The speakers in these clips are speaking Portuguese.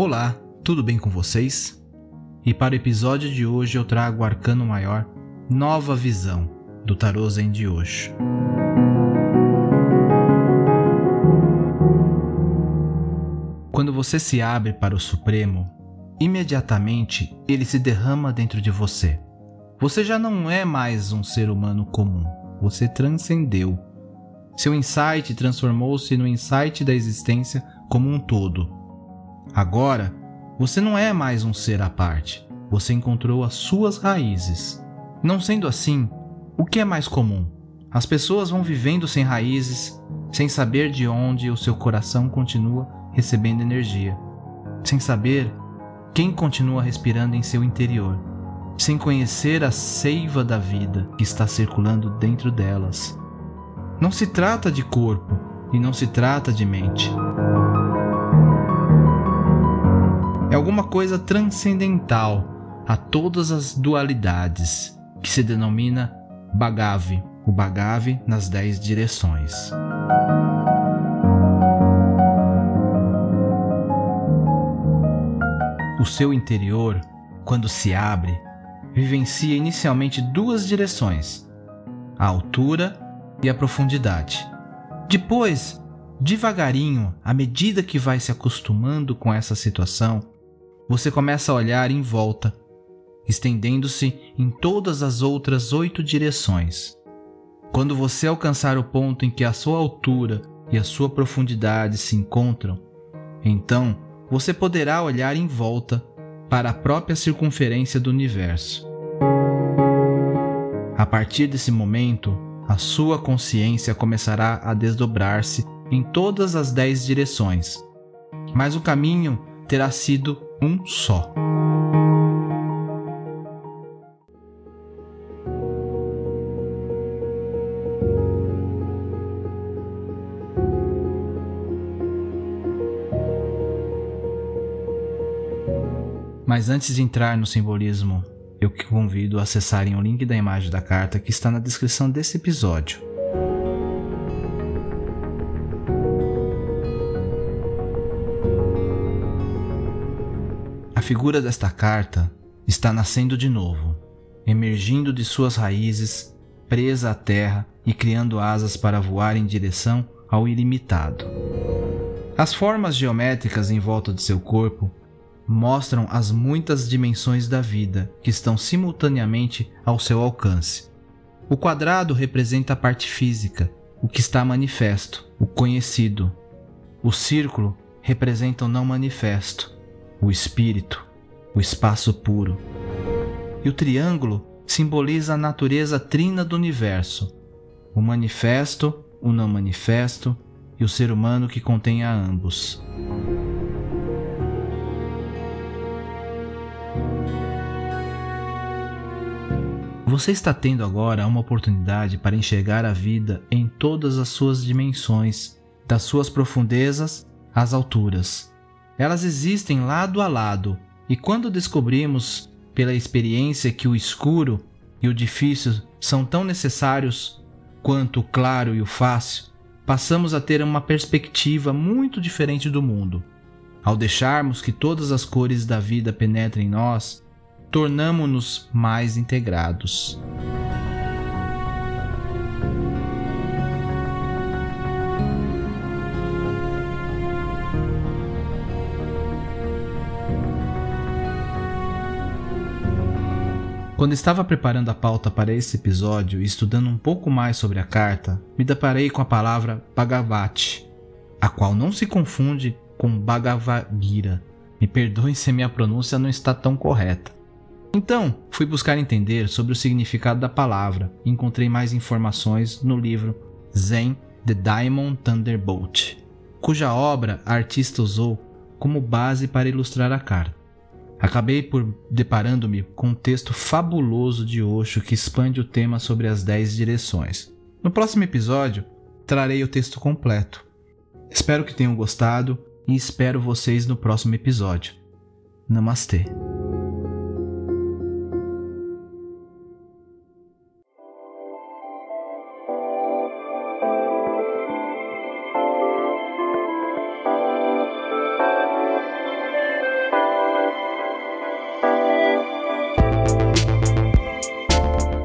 Olá, tudo bem com vocês? E para o episódio de hoje eu trago o Arcano Maior Nova Visão do Tarô Zen de Osho. Quando você se abre para o Supremo, imediatamente ele se derrama dentro de você. Você já não é mais um ser humano comum, você transcendeu. Seu insight transformou-se no insight da existência como um todo Agora, você não é mais um ser à parte, você encontrou as suas raízes. Não sendo assim, o que é mais comum? As pessoas vão vivendo sem raízes, sem saber de onde o seu coração continua recebendo energia, sem saber quem continua respirando em seu interior, sem conhecer a seiva da vida que está circulando dentro delas. Não se trata de corpo e não se trata de mente. Alguma coisa transcendental a todas as dualidades, que se denomina Bhagavi, o Bhagavi nas dez direções. O seu interior, quando se abre, vivencia inicialmente duas direções: a altura e a profundidade. Depois, devagarinho, à medida que vai se acostumando com essa situação, você começa a olhar em volta, estendendo-se em todas as outras oito direções. Quando você alcançar o ponto em que a sua altura e a sua profundidade se encontram, então você poderá olhar em volta para a própria circunferência do universo. A partir desse momento, a sua consciência começará a desdobrar-se em todas as dez direções, mas o caminho terá sido um só. Mas antes de entrar no simbolismo, eu que convido a acessarem o link da imagem da carta que está na descrição desse episódio. Figura desta carta está nascendo de novo, emergindo de suas raízes, presa à terra e criando asas para voar em direção ao ilimitado. As formas geométricas em volta de seu corpo mostram as muitas dimensões da vida que estão simultaneamente ao seu alcance. O quadrado representa a parte física, o que está manifesto, o conhecido. O círculo representa o não manifesto, o espírito, o espaço puro. E o triângulo simboliza a natureza trina do universo, o manifesto, o não manifesto e o ser humano que contém a ambos. Você está tendo agora uma oportunidade para enxergar a vida em todas as suas dimensões, das suas profundezas às alturas. Elas existem lado a lado, e quando descobrimos pela experiência que o escuro e o difícil são tão necessários quanto o claro e o fácil, passamos a ter uma perspectiva muito diferente do mundo. Ao deixarmos que todas as cores da vida penetrem em nós, tornamos-nos mais integrados. Quando estava preparando a pauta para esse episódio e estudando um pouco mais sobre a carta, me deparei com a palavra Bhagavati. a qual não se confunde com Bhagavad Gita. Me perdoem se a minha pronúncia não está tão correta. Então, fui buscar entender sobre o significado da palavra e encontrei mais informações no livro Zen The Diamond Thunderbolt, cuja obra a artista usou como base para ilustrar a carta. Acabei por deparando-me com um texto fabuloso de Osho que expande o tema sobre as 10 direções. No próximo episódio, trarei o texto completo. Espero que tenham gostado e espero vocês no próximo episódio. Namastê.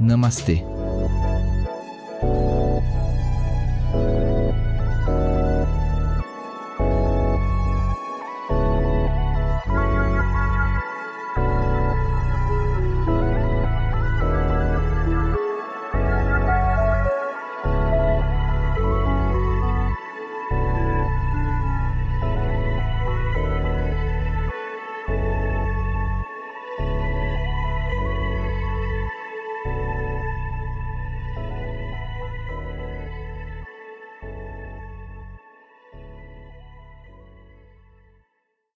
Namastê.